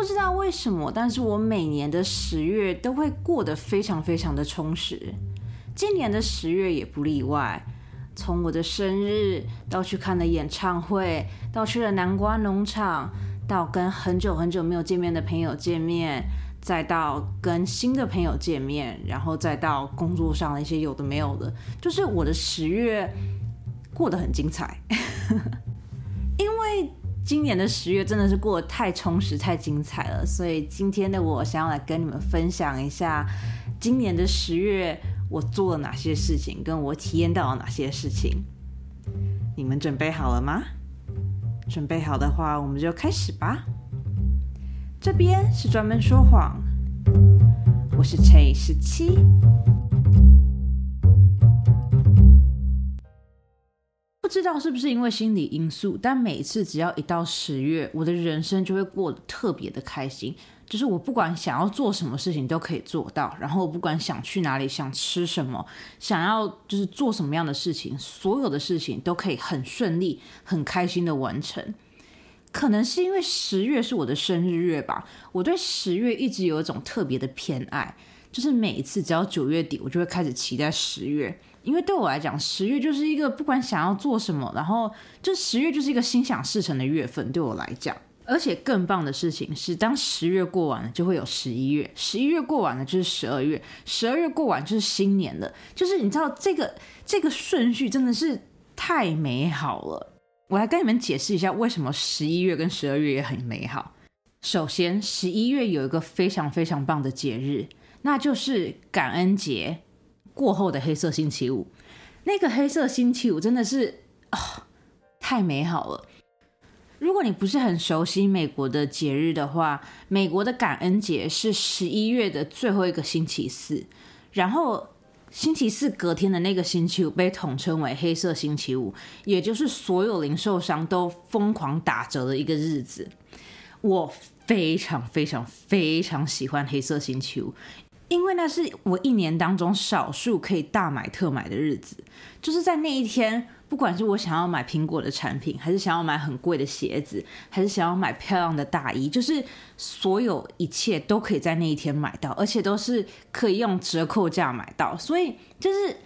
不知道为什么，但是我每年的十月都会过得非常非常的充实，今年的十月也不例外。从我的生日到去看了演唱会，到去了南瓜农场，到跟很久很久没有见面的朋友见面，再到跟新的朋友见面，然后再到工作上的一些有的没有的，就是我的十月过得很精彩，今年的十月真的是过得太充实、太精彩了，所以今天的我想要来跟你们分享一下今年的十月。我做了哪些事情，跟我体验到了哪些事情？你们准备好了吗？准备好的话，我们就开始吧。这边是专门说谎，我是乘以十七。不知道是不是因为心理因素，但每次只要一到十月，我的人生就会过得特别的开心。就是我不管想要做什么事情都可以做到，然后我不管想去哪里、想吃什么、想要就是做什么样的事情，所有的事情都可以很顺利、很开心的完成。可能是因为十月是我的生日月吧，我对十月一直有一种特别的偏爱。就是每一次只要九月底，我就会开始期待十月，因为对我来讲，十月就是一个不管想要做什么，然后就十月就是一个心想事成的月份，对我来讲。而且更棒的事情是，当十月过完了，就会有十一月；十一月过完了，就是十二月；十二月过完就是新年了。就是你知道，这个这个顺序真的是太美好了。我来跟你们解释一下，为什么十一月跟十二月也很美好。首先，十一月有一个非常非常棒的节日，那就是感恩节过后的黑色星期五。那个黑色星期五真的是啊，太美好了。如果你不是很熟悉美国的节日的话，美国的感恩节是十一月的最后一个星期四，然后星期四隔天的那个星期五被统称为黑色星期五，也就是所有零售商都疯狂打折的一个日子。我非常非常非常喜欢黑色星期五，因为那是我一年当中少数可以大买特买的日子，就是在那一天。不管是我想要买苹果的产品，还是想要买很贵的鞋子，还是想要买漂亮的大衣，就是所有一切都可以在那一天买到，而且都是可以用折扣价买到。所以就是，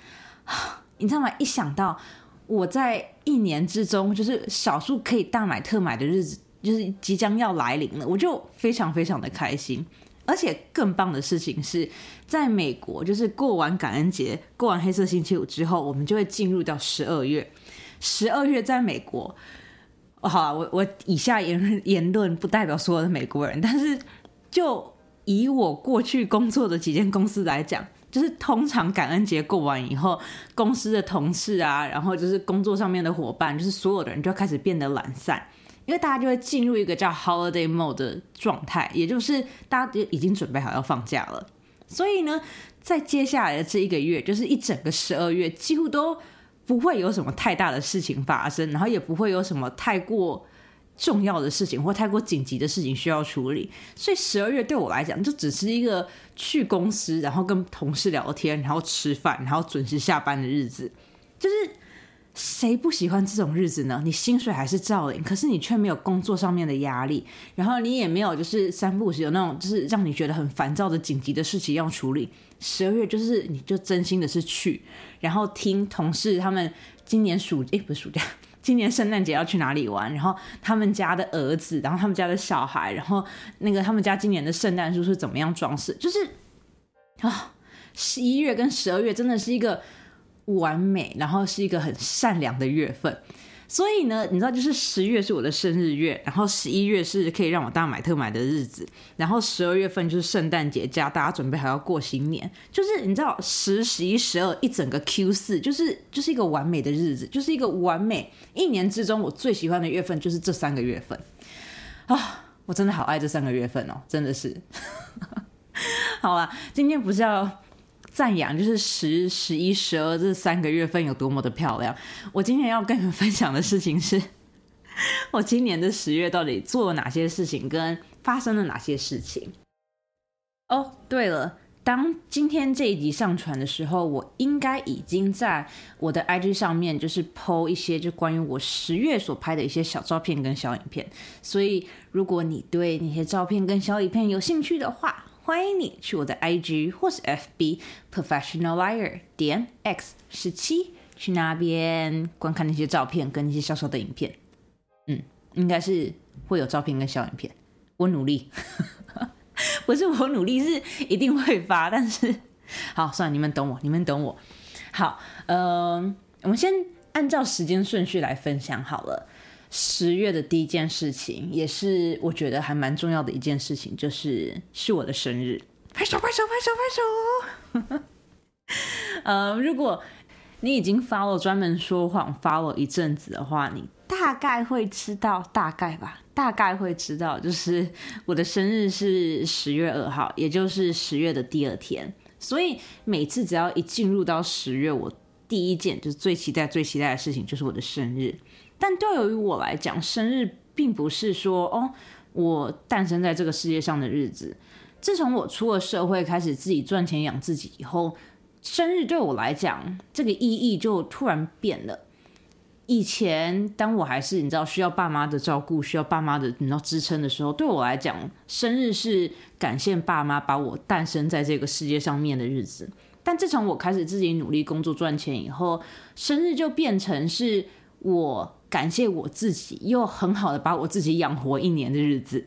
你知道吗？一想到我在一年之中，就是少数可以大买特买的日子，就是即将要来临了，我就非常非常的开心。而且更棒的事情是，在美国，就是过完感恩节、过完黑色星期五之后，我们就会进入到十二月。十二月在美国，好了，我我以下言言论不代表所有的美国人，但是就以我过去工作的几间公司来讲，就是通常感恩节过完以后，公司的同事啊，然后就是工作上面的伙伴，就是所有的人就开始变得懒散。因为大家就会进入一个叫 holiday mode 的状态，也就是大家已经准备好要放假了。所以呢，在接下来的这一个月，就是一整个十二月，几乎都不会有什么太大的事情发生，然后也不会有什么太过重要的事情或太过紧急的事情需要处理。所以十二月对我来讲，就只是一个去公司，然后跟同事聊天，然后吃饭，然后准时下班的日子，就是。谁不喜欢这种日子呢？你薪水还是照领，可是你却没有工作上面的压力，然后你也没有就是三不五时有那种就是让你觉得很烦躁的紧急的事情要处理。十二月就是你就真心的是去，然后听同事他们今年暑诶不是暑假，今年圣诞节要去哪里玩，然后他们家的儿子，然后他们家的小孩，然后那个他们家今年的圣诞树是怎么样装饰，就是啊，十一月跟十二月真的是一个。完美，然后是一个很善良的月份，所以呢，你知道，就是十月是我的生日月，然后十一月是可以让我大买特买的日子，然后十二月份就是圣诞节加大家准备还要过新年，就是你知道十、十一、十二一整个 Q 四，就是就是一个完美的日子，就是一个完美一年之中我最喜欢的月份就是这三个月份啊，我真的好爱这三个月份哦，真的是，好了，今天不是要。赞扬就是十、十一、十二这三个月份有多么的漂亮。我今天要跟你们分享的事情是，我今年的十月到底做了哪些事情，跟发生了哪些事情。哦，对了，当今天这一集上传的时候，我应该已经在我的 IG 上面就是 PO 一些就关于我十月所拍的一些小照片跟小影片。所以，如果你对那些照片跟小影片有兴趣的话，欢迎你去我的 IG 或是 FB Professional Liar 点 X 十七去那边观看那些照片跟那些小小的影片。嗯，应该是会有照片跟小影片，我努力。不是我努力，是一定会发。但是，好，算了，你们懂我，你们懂我。好，嗯，我们先按照时间顺序来分享好了。十月的第一件事情，也是我觉得还蛮重要的一件事情，就是是我的生日。拍手，拍手，拍手，拍手。呃，如果你已经发了专门说谎发了一阵子的话，你大概会知道，大概吧。大概会知道，就是我的生日是十月二号，也就是十月的第二天。所以每次只要一进入到十月，我第一件就是最期待、最期待的事情就是我的生日。但对于我来讲，生日并不是说哦，我诞生在这个世界上的日子。自从我出了社会，开始自己赚钱养自己以后，生日对我来讲，这个意义就突然变了。以前，当我还是你知道需要爸妈的照顾、需要爸妈的你知道支撑的时候，对我来讲，生日是感谢爸妈把我诞生在这个世界上面的日子。但自从我开始自己努力工作赚钱以后，生日就变成是我感谢我自己，又很好的把我自己养活一年的日子。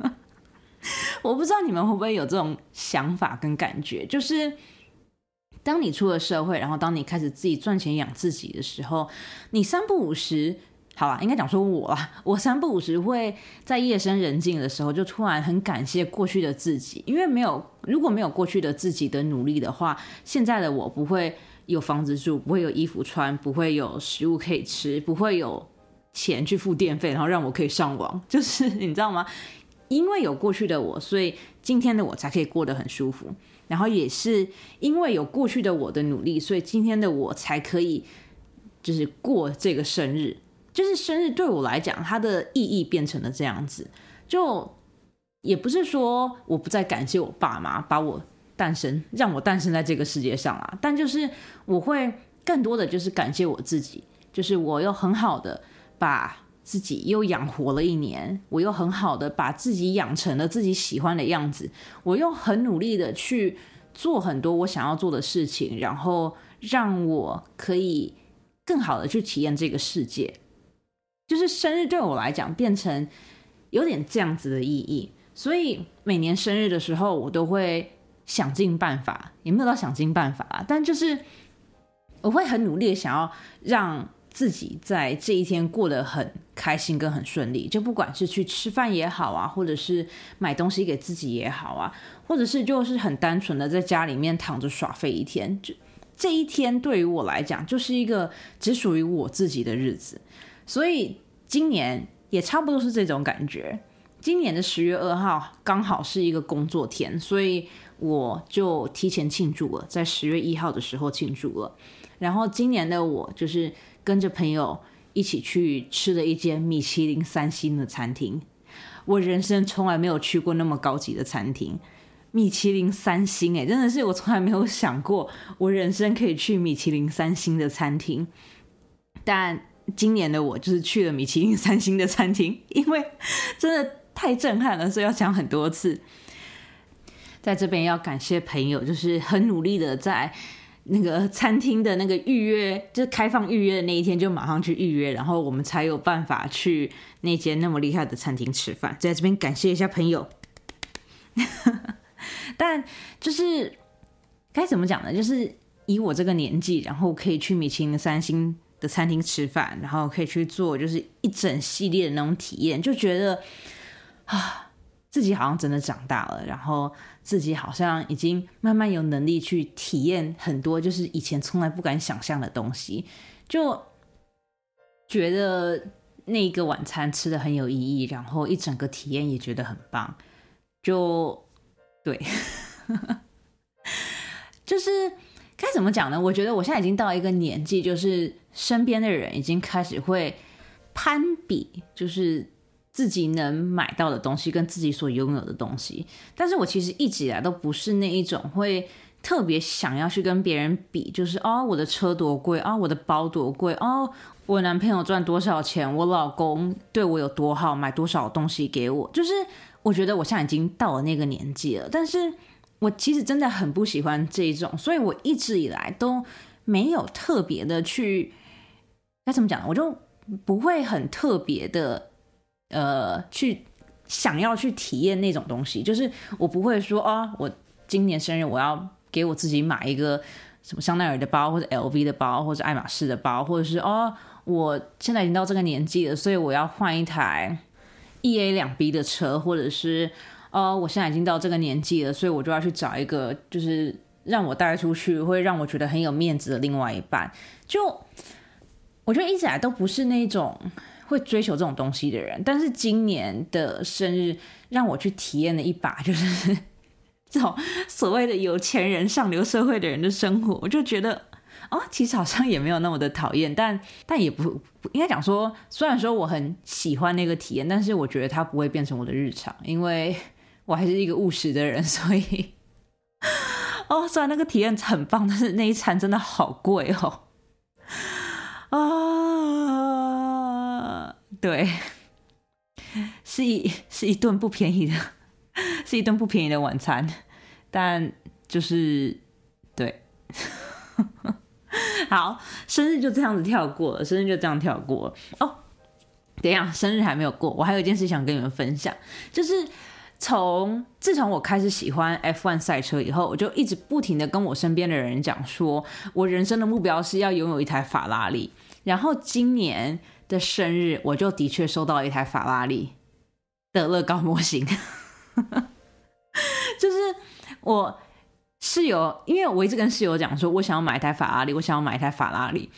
我不知道你们会不会有这种想法跟感觉，就是。当你出了社会，然后当你开始自己赚钱养自己的时候，你三不五时，好吧，应该讲说我啊，我三不五时会在夜深人静的时候，就突然很感谢过去的自己，因为没有如果没有过去的自己的努力的话，现在的我不会有房子住，不会有衣服穿，不会有食物可以吃，不会有钱去付电费，然后让我可以上网，就是你知道吗？因为有过去的我，所以今天的我才可以过得很舒服。然后也是因为有过去的我的努力，所以今天的我才可以就是过这个生日。就是生日对我来讲，它的意义变成了这样子。就也不是说我不再感谢我爸妈把我诞生，让我诞生在这个世界上啊。但就是我会更多的就是感谢我自己，就是我又很好的把自己又养活了一年，我又很好的把自己养成了自己喜欢的样子，我又很努力的去做很多我想要做的事情，然后让我可以更好的去体验这个世界。就是生日对我来讲变成有点这样子的意义，所以每年生日的时候，我都会想尽办法，也没有到想尽办法啊，但就是我会很努力的想要让。自己在这一天过得很开心跟很顺利，就不管是去吃饭也好啊，或者是买东西给自己也好啊，或者是就是很单纯的在家里面躺着耍废一天，就这一天对于我来讲就是一个只属于我自己的日子，所以今年也差不多是这种感觉。今年的十月二号刚好是一个工作天，所以我就提前庆祝了，在十月一号的时候庆祝了。然后今年的我就是。跟着朋友一起去吃了一间米其林三星的餐厅，我人生从来没有去过那么高级的餐厅，米其林三星哎，真的是我从来没有想过我人生可以去米其林三星的餐厅。但今年的我就是去了米其林三星的餐厅，因为真的太震撼了，所以要讲很多次。在这边要感谢朋友，就是很努力的在。那个餐厅的那个预约，就是开放预约的那一天，就马上去预约，然后我们才有办法去那间那么厉害的餐厅吃饭。在这边感谢一下朋友，但就是该怎么讲呢？就是以我这个年纪，然后可以去米其林三星的餐厅吃饭，然后可以去做就是一整系列的那种体验，就觉得啊。自己好像真的长大了，然后自己好像已经慢慢有能力去体验很多，就是以前从来不敢想象的东西，就觉得那个晚餐吃的很有意义，然后一整个体验也觉得很棒，就对，就是该怎么讲呢？我觉得我现在已经到一个年纪，就是身边的人已经开始会攀比，就是。自己能买到的东西跟自己所拥有的东西。但是我其实一直以来都不是那一种会特别想要去跟别人比，就是哦，我的车多贵啊，我的包多贵哦，我男朋友赚多少钱，我老公对我有多好，买多少东西给我。就是我觉得我现在已经到了那个年纪了，但是我其实真的很不喜欢这一种，所以我一直以来都没有特别的去该怎么讲，我就不会很特别的呃去想要去体验那种东西，就是我不会说啊，我今年生日我要给我自己买一个什么香奈儿的包，或者 LV 的包，或者爱马仕的包，或者是哦，我现在已经到这个年纪了，所以我要换一台 E A 两 B 的车，或者是哦，我现在已经到这个年纪了，所以我就要去找一个就是让我带出去会让我觉得很有面子的另外一半。就我觉得一直来都不是那种会追求这种东西的人，但是今年的生日让我去体验了一把，就是 这种所谓的有钱人、上流社会的人的生活，我就觉得哦，其实好像也没有那么的讨厌，但但也不应该讲说，虽然说我很喜欢那个体验，但是我觉得它不会变成我的日常，因为我还是一个务实的人，所以哦，虽然那个体验很棒，但是那一餐真的好贵哦。啊，对，是一是一顿不便宜的，是一顿不便宜的晚餐，但就是对，好，生日就这样子跳过了，生日就这样跳过了。哦，等一下，生日还没有过，我还有一件事想跟你们分享，就是。从自从我开始喜欢 F1 赛车以后，我就一直不停的跟我身边的人讲说，我人生的目标是要拥有一台法拉利。然后今年的生日，我就的确收到一台法拉利的乐高模型。就是我室友，因为我一直跟室友讲说，我想要买一台法拉利，我想要买一台法拉利。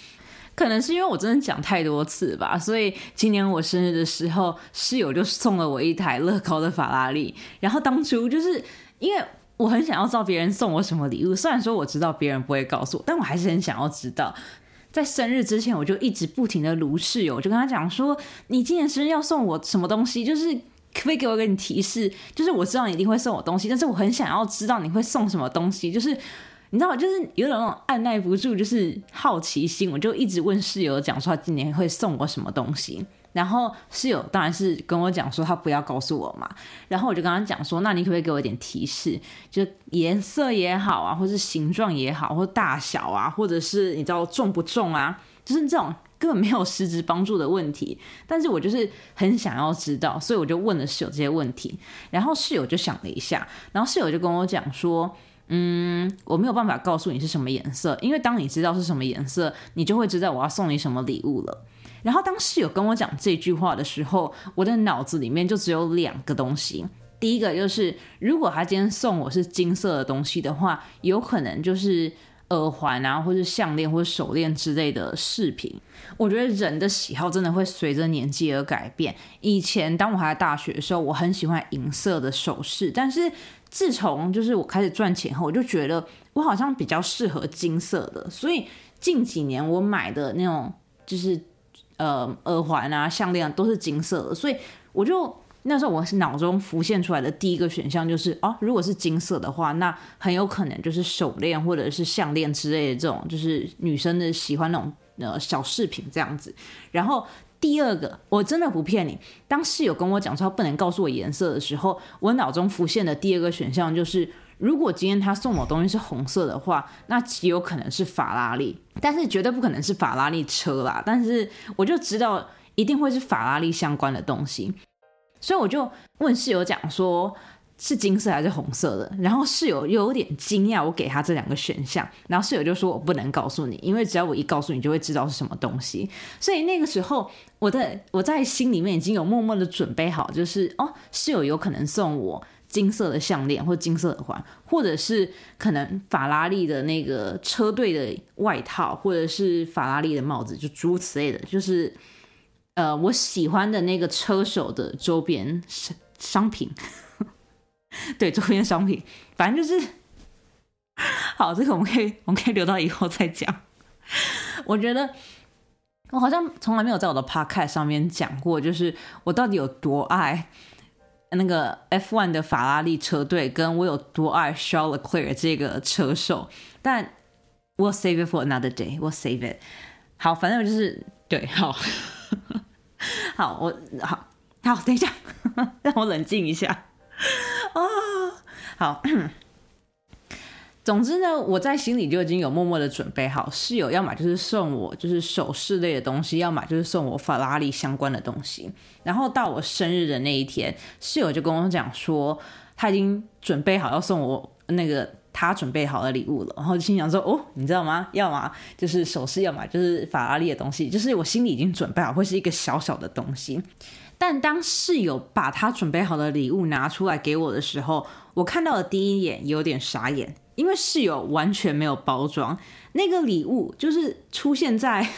可能是因为我真的讲太多次吧，所以今年我生日的时候，室友就送了我一台乐高的法拉利。然后当初就是因为我很想要知道别人送我什么礼物，虽然说我知道别人不会告诉我，但我还是很想要知道。在生日之前，我就一直不停的如室友，我就跟他讲说：“你今年生日要送我什么东西？就是可不可以给我一个你提示？就是我知道你一定会送我东西，但是我很想要知道你会送什么东西。就是。”你知道吗？就是有点那种按耐不住，就是好奇心，我就一直问室友讲说他今年会送我什么东西。然后室友当然是跟我讲说他不要告诉我嘛。然后我就跟他讲说，那你可不可以给我一点提示？就颜色也好啊，或是形状也好，或大小啊，或者是你知道重不重啊？就是这种根本没有实质帮助的问题。但是我就是很想要知道，所以我就问了室友这些问题。然后室友就想了一下，然后室友就跟我讲说。嗯，我没有办法告诉你是什么颜色，因为当你知道是什么颜色，你就会知道我要送你什么礼物了。然后当室友跟我讲这句话的时候，我的脑子里面就只有两个东西。第一个就是，如果他今天送我是金色的东西的话，有可能就是耳环啊，或是项链或者手链之类的饰品。我觉得人的喜好真的会随着年纪而改变。以前当我还在大学的时候，我很喜欢银色的首饰，但是。自从就是我开始赚钱后，我就觉得我好像比较适合金色的，所以近几年我买的那种就是呃耳环啊、项链都是金色的，所以我就那时候我脑中浮现出来的第一个选项就是哦，如果是金色的话，那很有可能就是手链或者是项链之类的这种，就是女生的喜欢那种呃小饰品这样子，然后。第二个，我真的不骗你。当室友跟我讲说不能告诉我颜色的时候，我脑中浮现的第二个选项就是，如果今天他送我东西是红色的话，那极有可能是法拉利，但是绝对不可能是法拉利车啦。但是我就知道一定会是法拉利相关的东西，所以我就问室友讲说。是金色还是红色的？然后室友又有点惊讶，我给他这两个选项，然后室友就说：“我不能告诉你，因为只要我一告诉你，就会知道是什么东西。”所以那个时候，我的我在心里面已经有默默的准备好，就是哦，室友有可能送我金色的项链或金色耳环，或者是可能法拉利的那个车队的外套，或者是法拉利的帽子，就诸如此类的，就是呃，我喜欢的那个车手的周边商商品。对周边商品，反正就是 好，这个我们可以我们可以留到以后再讲。我觉得我好像从来没有在我的 podcast 上面讲过，就是我到底有多爱那个 F1 的法拉利车队，跟我有多爱 Charles Leclerc 这个车手。但 we'll save it for another day. We'll save it. 好，反正我就是对，好，好，我好好等一下，让我冷静一下啊，好。总之呢，我在心里就已经有默默的准备好，室友要么就是送我就是首饰类的东西，要么就是送我法拉利相关的东西。然后到我生日的那一天，室友就跟我讲说，他已经准备好要送我那个他准备好的礼物了。然后心想说，哦，你知道吗？要么就是首饰，要么就是法拉利的东西，就是我心里已经准备好会是一个小小的东西。但当室友把他准备好的礼物拿出来给我的时候，我看到的第一眼有点傻眼。因为室友完全没有包装那个礼物，就是出现在，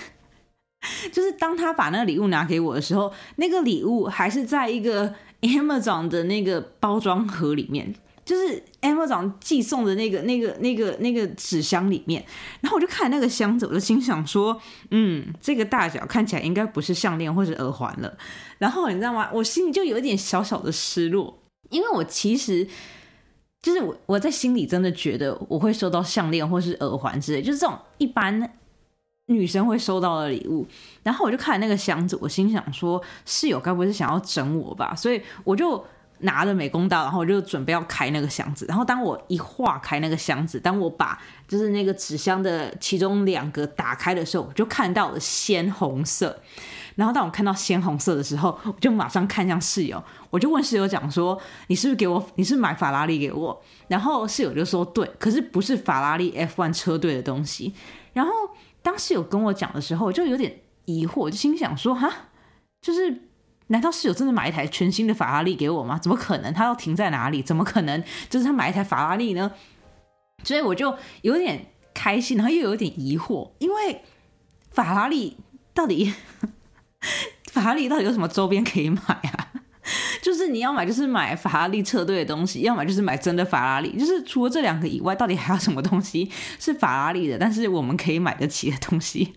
就是当他把那个礼物拿给我的时候，那个礼物还是在一个 Amazon 的那个包装盒里面，就是 Amazon 寄送的那个、那个、那个、那个纸箱里面。然后我就看那个箱子，我就心想说，嗯，这个大小看起来应该不是项链或者耳环了。然后你知道吗？我心里就有一点小小的失落，因为我其实。就是我我在心里真的觉得我会收到项链或是耳环之类，就是这种一般女生会收到的礼物。然后我就看那个箱子，我心想说室友该不会是想要整我吧？所以我就拿了美工刀，然后我就准备要开那个箱子。然后当我一划开那个箱子，当我把就是那个纸箱的其中两个打开的时候，我就看到了鲜红色。然后当我看到鲜红色的时候，我就马上看向室友，我就问室友讲说：“你是不是给我？你是买法拉利给我？”然后室友就说：“对，可是不是法拉利 F1 车队的东西。”然后当室友跟我讲的时候，我就有点疑惑，就心想说：“哈，就是难道室友真的买一台全新的法拉利给我吗？怎么可能？他要停在哪里？怎么可能就是他买一台法拉利呢？” 所以我就有点开心，然后又有点疑惑，因为法拉利到底。法拉利到底有什么周边可以买啊？就是你要买，就是买法拉利车队的东西；要么就是买真的法拉利。就是除了这两个以外，到底还有什么东西是法拉利的，但是我们可以买得起的东西？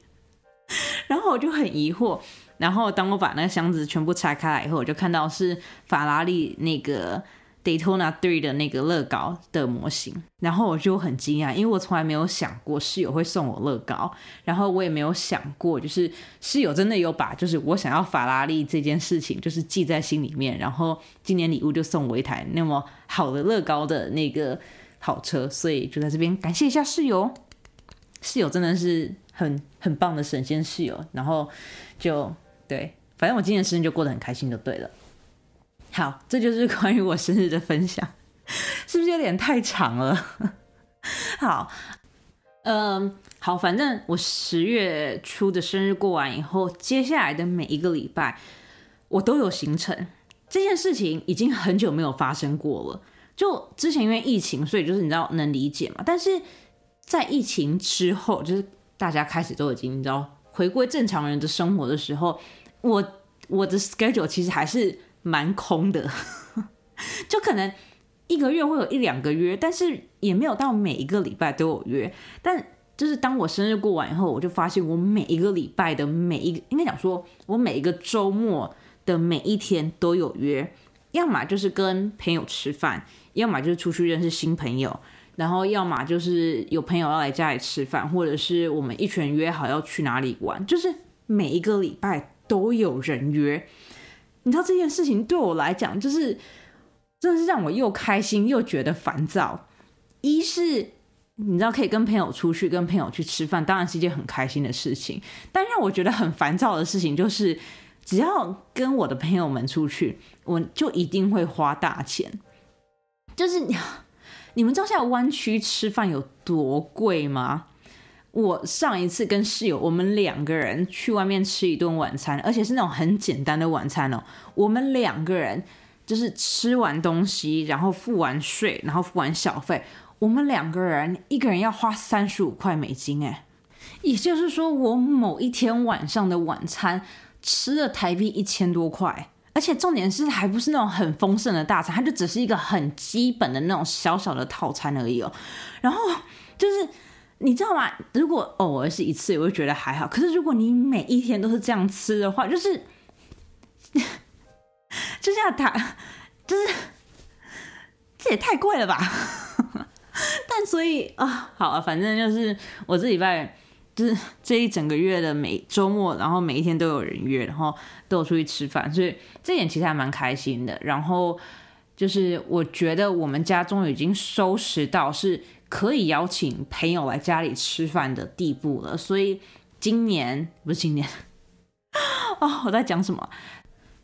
然后我就很疑惑。然后当我把那个箱子全部拆开来以后，我就看到是法拉利那个。Daytona Three 的那个乐高的模型，然后我就很惊讶，因为我从来没有想过室友会送我乐高，然后我也没有想过，就是室友真的有把就是我想要法拉利这件事情就是记在心里面，然后今年礼物就送我一台那么好的乐高的那个好车，所以就在这边感谢一下室友，室友真的是很很棒的神仙室友，然后就对，反正我今年生日就过得很开心就对了。好，这就是 关于我生日的分享，是不是有点太长了？好，嗯，好，反正我十月初的生日过完以后，接下来的每一个礼拜我都有行程。这件事情已经很久没有发生过了。就之前因为疫情，所以就是你知道能理解嘛。但是在疫情之后，就是大家开始都已经你知道回归正常人的生活的时候，我我的 schedule 其实还是。蛮空的，就可能一个月会有一两个约，但是也没有到每一个礼拜都有约。但就是当我生日过完以后，我就发现我每一个礼拜的每一个，应该讲说我每一个周末的每一天都有约，要么就是跟朋友吃饭，要么就是出去认识新朋友，然后要么就是有朋友要来家里吃饭，或者是我们一群人约好要去哪里玩，就是每一个礼拜都有人约。你知道这件事情对我来讲，就是真的是让我又开心又觉得烦躁。一是你知道可以跟朋友出去，跟朋友去吃饭，当然是一件很开心的事情。但让我觉得很烦躁的事情，就是只要跟我的朋友们出去，我就一定会花大钱。就是你们知道现在湾区吃饭有多贵吗？我上一次跟室友，我们两个人去外面吃一顿晚餐，而且是那种很简单的晚餐哦。我们两个人就是吃完东西，然后付完税，然后付完小费，我们两个人一个人要花三十五块美金，哎，也就是说，我某一天晚上的晚餐吃了台币一千多块，而且重点是还不是那种很丰盛的大餐，它就只是一个很基本的那种小小的套餐而已哦。然后就是。你知道吗？如果偶尔是一次，我会觉得还好。可是如果你每一天都是这样吃的话，就是就像他，就是 这也太贵了吧？但所以啊，好啊，反正就是我这礼拜就是这一整个月的每周末，然后每一天都有人约，然后都有出去吃饭，所以这点其实还蛮开心的。然后就是我觉得我们家中已经收拾到是可以邀请朋友来家里吃饭的地步了。所以今年不是今年啊，我在讲什么？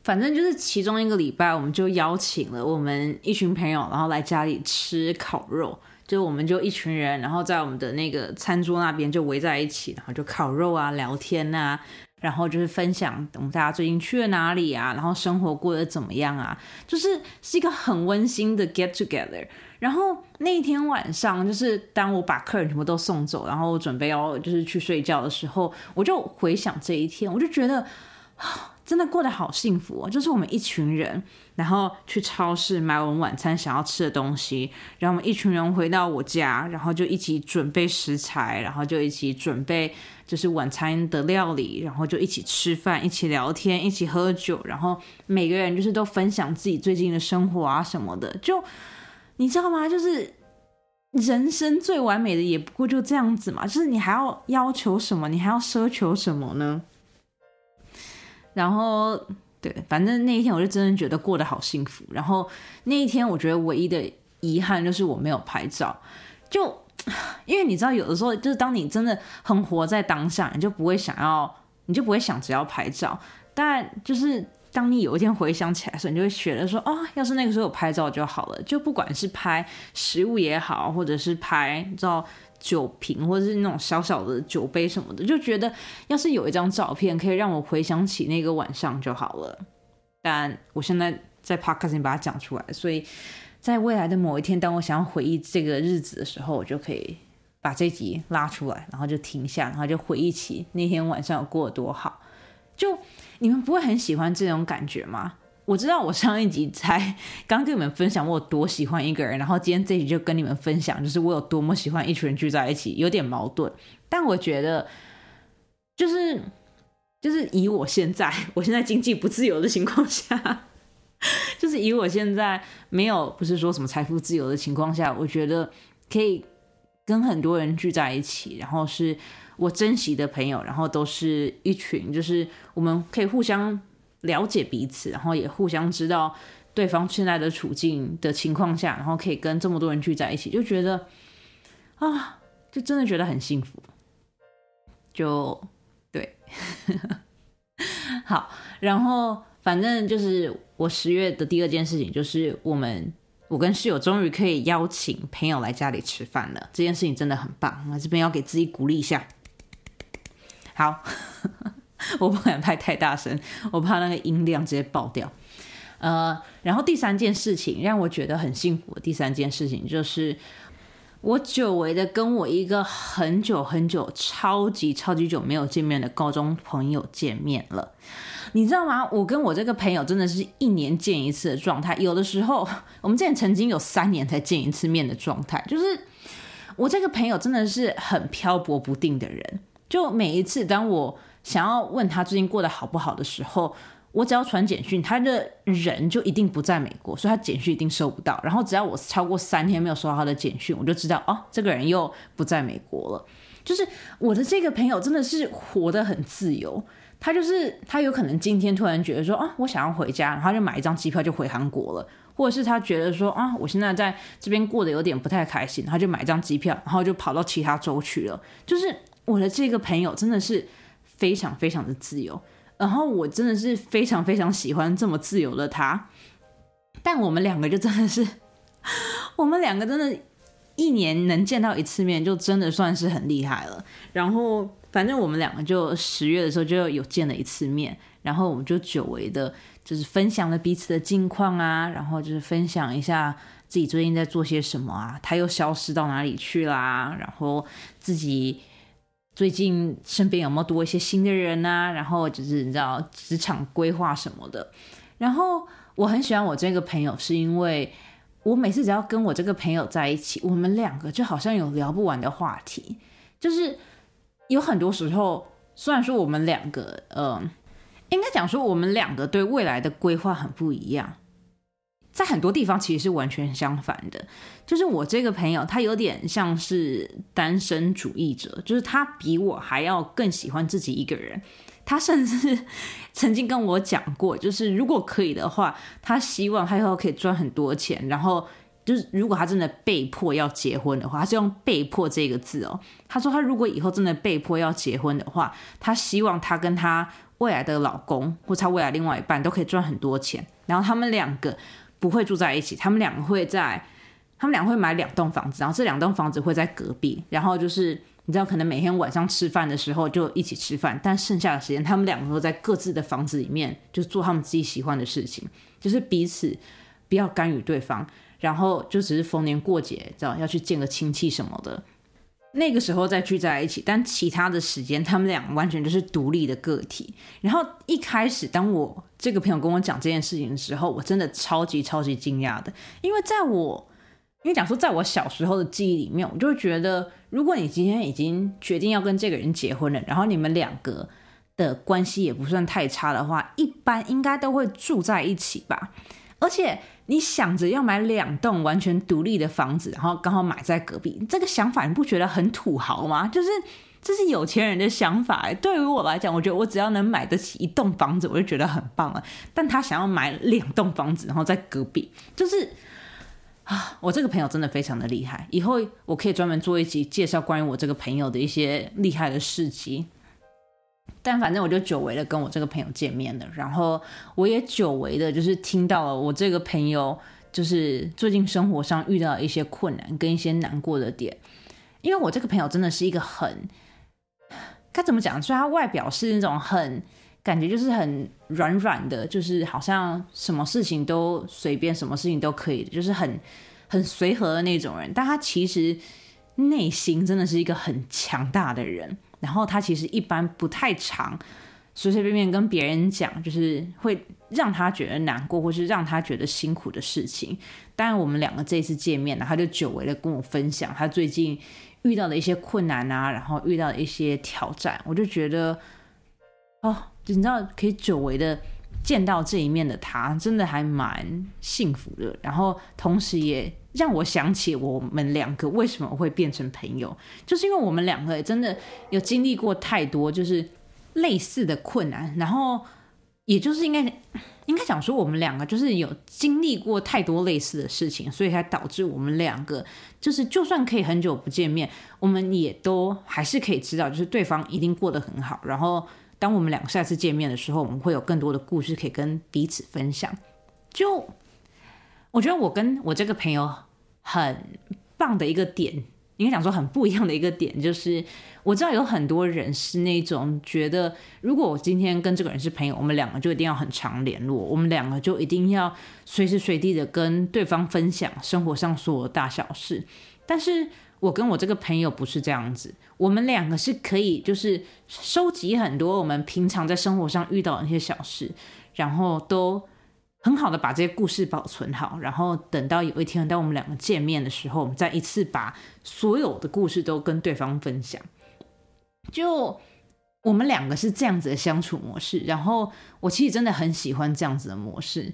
反正就是其中一个礼拜，我们就邀请了我们一群朋友，然后来家里吃烤肉。就我们就一群人，然后在我们的那个餐桌那边就围在一起，然后就烤肉啊、聊天啊，然后就是分享我们大家最近去了哪里啊，然后生活过得怎么样啊，就是是一个很温馨的 get together。然后那一天晚上，就是当我把客人全部都送走，然后准备要就是去睡觉的时候，我就回想这一天，我就觉得。真的过得好幸福哦！就是我们一群人，然后去超市买我们晚餐想要吃的东西，然后我们一群人回到我家，然后就一起准备食材，然后就一起准备就是晚餐的料理，然后就一起吃饭，一起聊天，一起喝酒，然后每个人就是都分享自己最近的生活啊什么的。就你知道吗？就是人生最完美的也不过就这样子嘛。就是你还要要求什么？你还要奢求什么呢？然后，对，反正那一天我就真的觉得过得好幸福。然后那一天，我觉得唯一的遗憾就是我没有拍照，就 因为你知道，有的时候就是当你真的很活在当下，你就不会想要，你就不会想着要拍照。但就是当你有一天回想起来的时候，你就会觉得说，哦，要是那个时候有拍照就好了。就不管是拍食物也好，或者是拍，你知道。酒瓶或者是那种小小的酒杯什么的，就觉得要是有一张照片可以让我回想起那个晚上就好了。但我现在在 p o d c a s 把它讲出来，所以在未来的某一天，当我想要回忆这个日子的时候，我就可以把这集拉出来，然后就停下，然后就回忆起那天晚上有过得多好。就你们不会很喜欢这种感觉吗？我知道我上一集才刚跟你们分享我有多喜欢一个人，然后今天这集就跟你们分享，就是我有多么喜欢一群人聚在一起，有点矛盾。但我觉得，就是就是以我现在，我现在经济不自由的情况下，就是以我现在没有不是说什么财富自由的情况下，我觉得可以跟很多人聚在一起，然后是我珍惜的朋友，然后都是一群，就是我们可以互相。了解彼此，然后也互相知道对方现在的处境的情况下，然后可以跟这么多人聚在一起，就觉得啊，就真的觉得很幸福。就对，好，然后反正就是我十月的第二件事情，就是我们我跟室友终于可以邀请朋友来家里吃饭了。这件事情真的很棒，我这边要给自己鼓励一下。好。我不敢拍太大声，我怕那个音量直接爆掉。呃，然后第三件事情让我觉得很幸福第三件事情就是，我久违的跟我一个很久很久、超级超级久没有见面的高中朋友见面了。你知道吗？我跟我这个朋友真的是一年见一次的状态，有的时候 我们之前曾经有三年才见一次面的状态。就是我这个朋友真的是很漂泊不定的人，就每一次当我。想要问他最近过得好不好的时候，我只要传简讯，他的人就一定不在美国，所以他简讯一定收不到。然后只要我超过三天没有收到他的简讯，我就知道哦，这个人又不在美国了。就是我的这个朋友真的是活得很自由，他就是他有可能今天突然觉得说啊，我想要回家，然后就买一张机票就回韩国了，或者是他觉得说啊，我现在在这边过得有点不太开心，他就买张机票，然后就跑到其他州去了。就是我的这个朋友真的是。非常非常的自由，然后我真的是非常非常喜欢这么自由的他，但我们两个就真的是，我们两个真的，一年能见到一次面，就真的算是很厉害了。然后反正我们两个就十月的时候就有见了一次面，然后我们就久违的，就是分享了彼此的近况啊，然后就是分享一下自己最近在做些什么啊，他又消失到哪里去啦，然后自己。最近身边有没有多一些新的人啊？然后就是你知道职场规划什么的。然后我很喜欢我这个朋友，是因为我每次只要跟我这个朋友在一起，我们两个就好像有聊不完的话题。就是有很多时候，虽然说我们两个，嗯，应该讲说我们两个对未来的规划很不一样，在很多地方其实是完全相反的。就是我这个朋友，他有点像是单身主义者，就是他比我还要更喜欢自己一个人。他甚至 曾经跟我讲过，就是如果可以的话，他希望他以后可以赚很多钱，然后。就是如果他真的被迫要结婚的话，他是用“被迫”这个字哦。他说他如果以后真的被迫要结婚的话，他希望他跟他未来的老公或他未来另外一半都可以赚很多钱，然后他们两个不会住在一起，他们两个会在，他们两个会买两栋房子，然后这两栋房子会在隔壁，然后就是你知道，可能每天晚上吃饭的时候就一起吃饭，但剩下的时间他们两个都在各自的房子里面，就做他们自己喜欢的事情，就是彼此不要干预对方。然后就只是逢年过节，知道要去见个亲戚什么的，那个时候再聚在一起。但其他的时间，他们俩完全就是独立的个体。然后一开始，当我这个朋友跟我讲这件事情的时候，我真的超级超级惊讶的，因为在我，因为讲说，在我小时候的记忆里面，我就觉得，如果你今天已经决定要跟这个人结婚了，然后你们两个的关系也不算太差的话，一般应该都会住在一起吧，而且。你想着要买两栋完全独立的房子，然后刚好买在隔壁，这个想法你不觉得很土豪吗？就是这是有钱人的想法。对于我来讲，我觉得我只要能买得起一栋房子，我就觉得很棒了。但他想要买两栋房子，然后在隔壁，就是啊，我这个朋友真的非常的厉害。以后我可以专门做一集介绍关于我这个朋友的一些厉害的事迹。但反正我就久违的跟我这个朋友见面了，然后我也久违的，就是听到了我这个朋友就是最近生活上遇到一些困难跟一些难过的点，因为我这个朋友真的是一个很该怎么讲，虽然他外表是那种很感觉就是很软软的，就是好像什么事情都随便，什么事情都可以，就是很很随和的那种人，但他其实内心真的是一个很强大的人。然后他其实一般不太常随随便便跟别人讲，就是会让他觉得难过或是让他觉得辛苦的事情。当然，我们两个这次见面呢，他就久违的跟我分享他最近遇到的一些困难啊，然后遇到的一些挑战。我就觉得，哦，你知道，可以久违的见到这一面的他，真的还蛮幸福的。然后同时也。让我想起我们两个为什么会变成朋友，就是因为我们两个真的有经历过太多就是类似的困难，然后也就是应该应该讲说我们两个就是有经历过太多类似的事情，所以才导致我们两个就是就算可以很久不见面，我们也都还是可以知道，就是对方一定过得很好。然后当我们两个下次见面的时候，我们会有更多的故事可以跟彼此分享。就我觉得我跟我这个朋友很棒的一个点，应该讲说很不一样的一个点，就是我知道有很多人是那种觉得，如果我今天跟这个人是朋友，我们两个就一定要很常联络，我们两个就一定要随时随地的跟对方分享生活上所有大小事。但是我跟我这个朋友不是这样子，我们两个是可以就是收集很多我们平常在生活上遇到的那些小事，然后都。很好的把这些故事保存好，然后等到有一天当我们两个见面的时候，我们再一次把所有的故事都跟对方分享。就我们两个是这样子的相处模式，然后我其实真的很喜欢这样子的模式。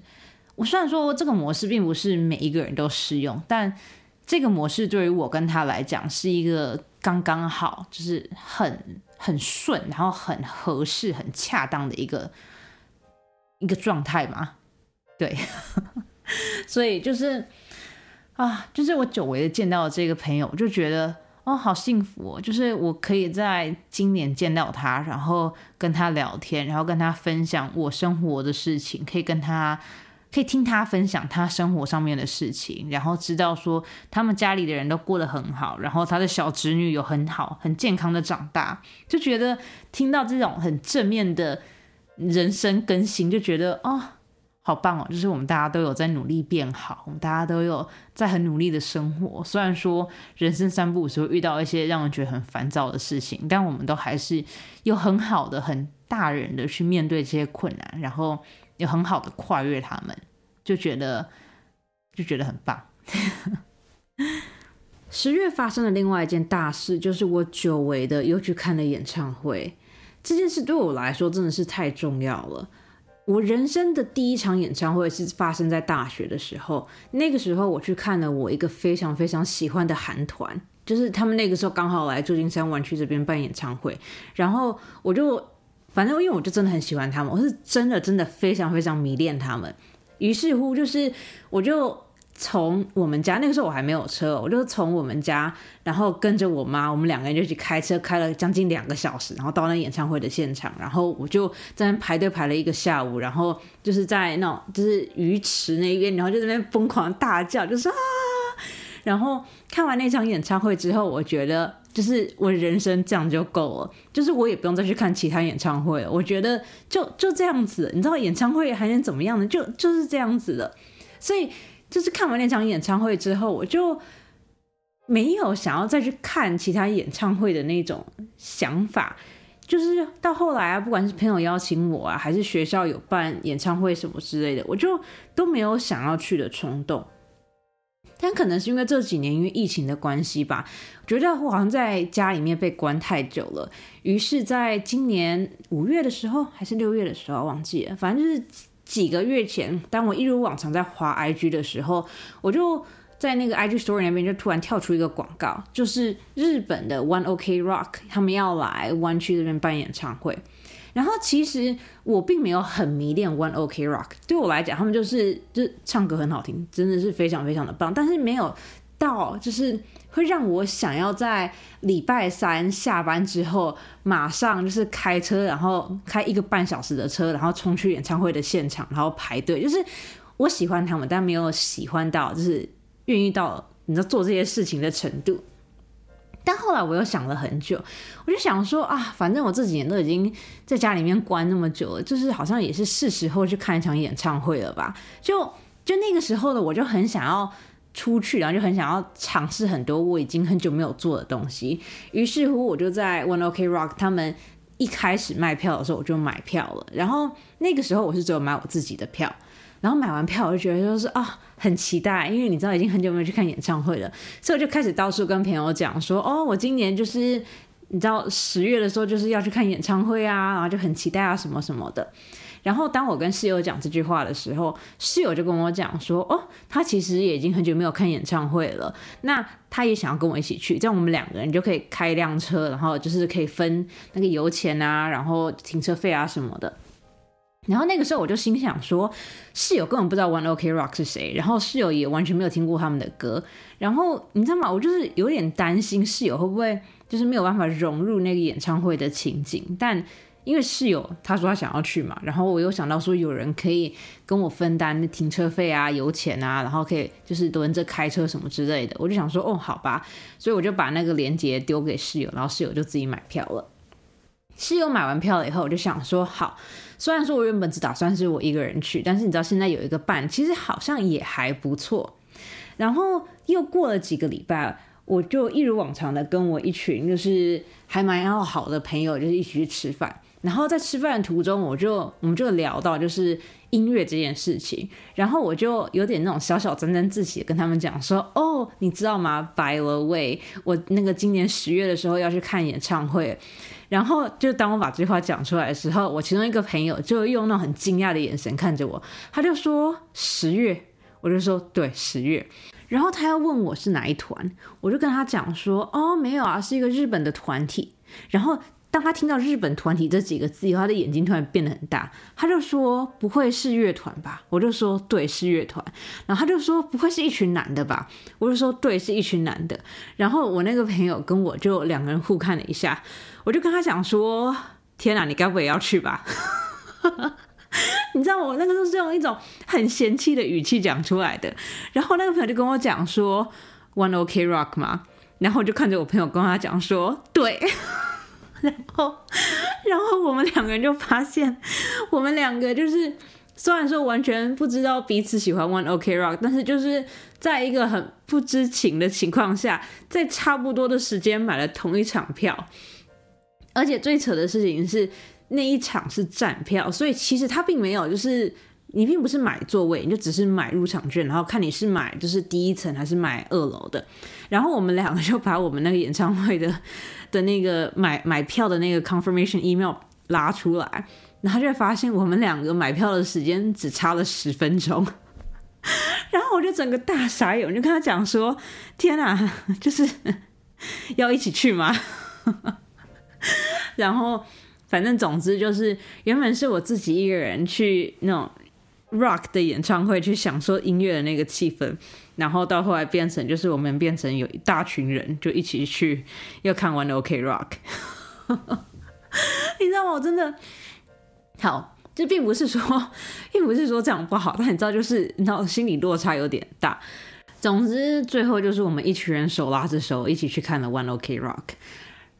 我虽然说这个模式并不是每一个人都适用，但这个模式对于我跟他来讲是一个刚刚好，就是很很顺，然后很合适、很恰当的一个一个状态嘛。对，所以就是啊，就是我久违的见到这个朋友，就觉得哦，好幸福哦！就是我可以在今年见到他，然后跟他聊天，然后跟他分享我生活的事情，可以跟他可以听他分享他生活上面的事情，然后知道说他们家里的人都过得很好，然后他的小侄女有很好、很健康的长大，就觉得听到这种很正面的人生更新，就觉得哦。好棒哦！就是我们大家都有在努力变好，我们大家都有在很努力的生活。虽然说人生三步时候遇到一些让人觉得很烦躁的事情，但我们都还是有很好的、很大人的去面对这些困难，然后有很好的跨越他们，就觉得就觉得很棒。十月发生的另外一件大事，就是我久违的又去看了演唱会。这件事对我来说真的是太重要了。我人生的第一场演唱会是发生在大学的时候，那个时候我去看了我一个非常非常喜欢的韩团，就是他们那个时候刚好来旧金山湾区这边办演唱会，然后我就反正因为我就真的很喜欢他们，我是真的真的非常非常迷恋他们，于是乎就是我就。从我们家那个时候我还没有车，我就从我们家，然后跟着我妈，我们两个人就去开车，开了将近两个小时，然后到那演唱会的现场，然后我就在那排队排了一个下午，然后就是在那种就是鱼池那边，然后就在那边疯狂大叫，就说啊，然后看完那场演唱会之后，我觉得就是我人生这样就够了，就是我也不用再去看其他演唱会了，我觉得就就这样子，你知道演唱会还能怎么样呢？就就是这样子的，所以。就是看完那场演唱会之后，我就没有想要再去看其他演唱会的那种想法。就是到后来啊，不管是朋友邀请我啊，还是学校有办演唱会什么之类的，我就都没有想要去的冲动。但可能是因为这几年因为疫情的关系吧，觉得我好像在家里面被关太久了。于是，在今年五月的时候，还是六月的时候，忘记了，反正就是。几个月前，当我一如往常在滑 IG 的时候，我就在那个 IG Story 那边就突然跳出一个广告，就是日本的 One OK Rock 他们要来湾区这边办演唱会。然后其实我并没有很迷恋 One OK Rock，对我来讲，他们就是就是唱歌很好听，真的是非常非常的棒，但是没有到就是。会让我想要在礼拜三下班之后马上就是开车，然后开一个半小时的车，然后冲去演唱会的现场，然后排队。就是我喜欢他们，但没有喜欢到就是愿意到你知道做这些事情的程度。但后来我又想了很久，我就想说啊，反正我这几年都已经在家里面关那么久了，就是好像也是是时候去看一场演唱会了吧？就就那个时候呢，我就很想要。出去，然后就很想要尝试很多我已经很久没有做的东西。于是乎，我就在 One Ok Rock 他们一开始卖票的时候，我就买票了。然后那个时候我是只有买我自己的票。然后买完票，我就觉得就是啊，很期待，因为你知道已经很久没有去看演唱会了，所以我就开始到处跟朋友讲说，哦，我今年就是你知道十月的时候就是要去看演唱会啊，然后就很期待啊什么什么的。然后当我跟室友讲这句话的时候，室友就跟我讲说：“哦，他其实也已经很久没有看演唱会了，那他也想要跟我一起去，这样我们两个人就可以开一辆车，然后就是可以分那个油钱啊，然后停车费啊什么的。”然后那个时候我就心想说，室友根本不知道 One Ok Rock 是谁，然后室友也完全没有听过他们的歌，然后你知道吗？我就是有点担心室友会不会就是没有办法融入那个演唱会的情景，但。因为室友他说他想要去嘛，然后我又想到说有人可以跟我分担停车费啊、油钱啊，然后可以就是轮着开车什么之类的，我就想说哦好吧，所以我就把那个链接丢给室友，然后室友就自己买票了。室友买完票了以后，我就想说好，虽然说我原本只打算是我一个人去，但是你知道现在有一个伴，其实好像也还不错。然后又过了几个礼拜，我就一如往常的跟我一群就是还蛮要好的朋友，就是一起去吃饭。然后在吃饭的途中，我就我们就聊到就是音乐这件事情，然后我就有点那种小小沾沾自喜的跟他们讲说，哦，你知道吗？By the way，我那个今年十月的时候要去看演唱会，然后就当我把这句话讲出来的时候，我其中一个朋友就用那种很惊讶的眼神看着我，他就说十月，我就说对十月，然后他要问我是哪一团，我就跟他讲说，哦，没有啊，是一个日本的团体，然后。当他听到日本团体这几个字以后，他的眼睛突然变得很大。他就说：“不会是乐团吧？”我就说：“对，是乐团。”然后他就说：“不会是一群男的吧？”我就说：“对，是一群男的。”然后我那个朋友跟我就两个人互看了一下，我就跟他讲说：“天哪，你该不会也要去吧？” 你知道我那个时候是用一种很嫌弃的语气讲出来的。然后那个朋友就跟我讲说：“One OK Rock 嘛？”然后我就看着我朋友跟他讲说：“对。”然后，然后我们两个人就发现，我们两个就是虽然说完全不知道彼此喜欢 One Ok Rock，但是就是在一个很不知情的情况下，在差不多的时间买了同一场票。而且最扯的事情是，那一场是站票，所以其实他并没有就是你并不是买座位，你就只是买入场券，然后看你是买就是第一层还是买二楼的。然后我们两个就把我们那个演唱会的的那个买 买票的那个 confirmation email 拉出来，然后就发现我们两个买票的时间只差了十分钟。然后我就整个大傻眼，我就跟他讲说：“天啊，就是要一起去吗？” 然后反正总之就是，原本是我自己一个人去那种 rock 的演唱会去享受音乐的那个气氛，然后到后来变成就是我们变成有一大群人就一起去要看完 OK Rock，你知道吗？我真的好。这并不是说，并不是说这样不好，但你知道，就是你知道，心理落差有点大。总之，最后就是我们一群人手拉着手一起去看了 One Ok Rock。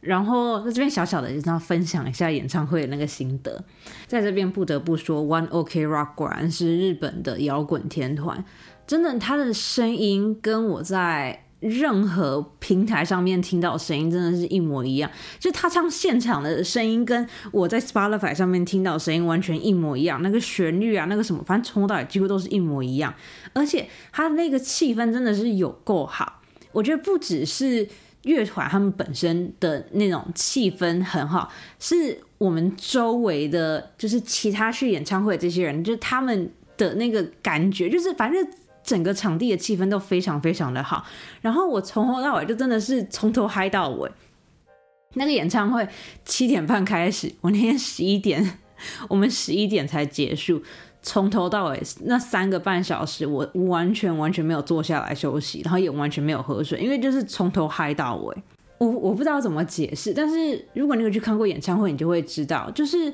然后在这边小小的就是要分享一下演唱会的那个心得。在这边不得不说，One Ok Rock 果然是日本的摇滚天团，真的，他的声音跟我在。任何平台上面听到声音真的是一模一样，就他唱现场的声音跟我在 Spotify 上面听到声音完全一模一样，那个旋律啊，那个什么，反正从头到尾几乎都是一模一样。而且他那个气氛真的是有够好，我觉得不只是乐团他们本身的那种气氛很好，是我们周围的，就是其他去演唱会这些人，就是他们的那个感觉，就是反正。整个场地的气氛都非常非常的好，然后我从头到尾就真的是从头嗨到尾。那个演唱会七点半开始，我那天十一点，我们十一点才结束，从头到尾那三个半小时，我完全完全没有坐下来休息，然后也完全没有喝水，因为就是从头嗨到尾。我我不知道怎么解释，但是如果你有去看过演唱会，你就会知道，就是。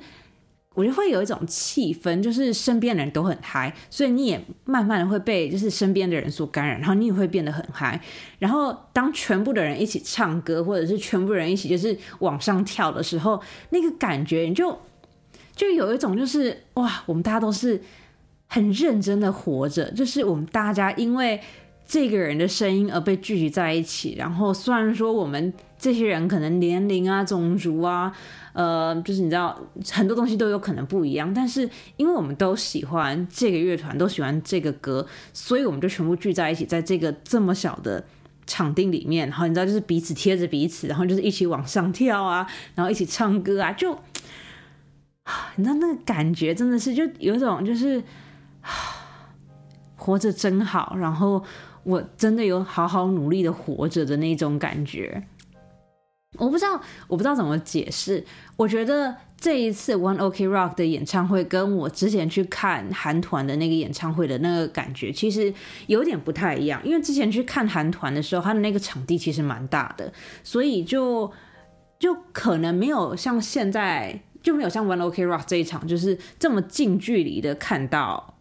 我觉得会有一种气氛，就是身边的人都很嗨，所以你也慢慢的会被就是身边的人所感染，然后你也会变得很嗨。然后当全部的人一起唱歌，或者是全部人一起就是往上跳的时候，那个感觉你就就有一种就是哇，我们大家都是很认真的活着，就是我们大家因为这个人的声音而被聚集在一起。然后虽然说我们这些人可能年龄啊、种族啊。呃，就是你知道很多东西都有可能不一样，但是因为我们都喜欢这个乐团，都喜欢这个歌，所以我们就全部聚在一起，在这个这么小的场地里面，然后你知道就是彼此贴着彼此，然后就是一起往上跳啊，然后一起唱歌啊，就 你知道那个感觉真的是就有种就是 活着真好，然后我真的有好好努力的活着的那种感觉。我不知道，我不知道怎么解释。我觉得这一次 One Ok Rock 的演唱会跟我之前去看韩团的那个演唱会的那个感觉，其实有点不太一样。因为之前去看韩团的时候，他的那个场地其实蛮大的，所以就就可能没有像现在就没有像 One Ok Rock 这一场，就是这么近距离的看到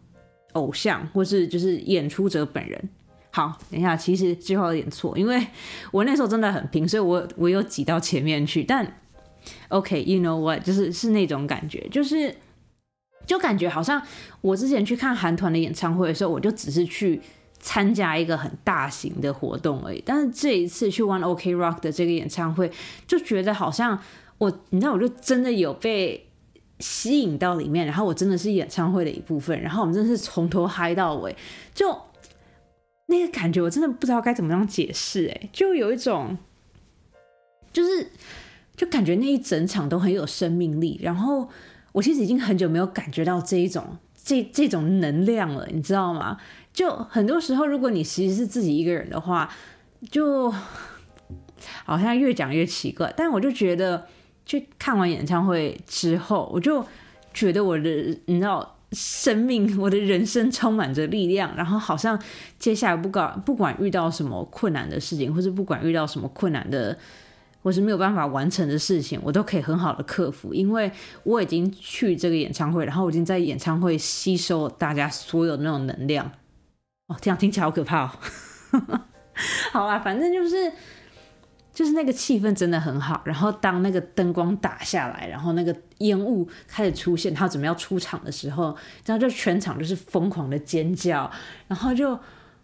偶像或是就是演出者本人。好，等一下，其实句话有点错，因为我那时候真的很拼，所以我我有挤到前面去。但 OK，you know what，就是是那种感觉，就是就感觉好像我之前去看韩团的演唱会的时候，我就只是去参加一个很大型的活动而已。但是这一次去 One OK Rock 的这个演唱会，就觉得好像我，你知道，我就真的有被吸引到里面，然后我真的是演唱会的一部分，然后我们真的是从头嗨到尾，就。那个感觉我真的不知道该怎么样解释，哎，就有一种，就是就感觉那一整场都很有生命力。然后我其实已经很久没有感觉到这一种这这种能量了，你知道吗？就很多时候，如果你其实是自己一个人的话，就 好像越讲越奇怪。但我就觉得，去看完演唱会之后，我就觉得我的，你知道。生命，我的人生充满着力量，然后好像接下来不管不管遇到什么困难的事情，或是不管遇到什么困难的，或是没有办法完成的事情，我都可以很好的克服，因为我已经去这个演唱会，然后我已经在演唱会吸收大家所有的那种能量。哦，这样听起来好可怕哦。好啊，反正就是。就是那个气氛真的很好，然后当那个灯光打下来，然后那个烟雾开始出现，他准备要出场的时候，然后就全场就是疯狂的尖叫，然后就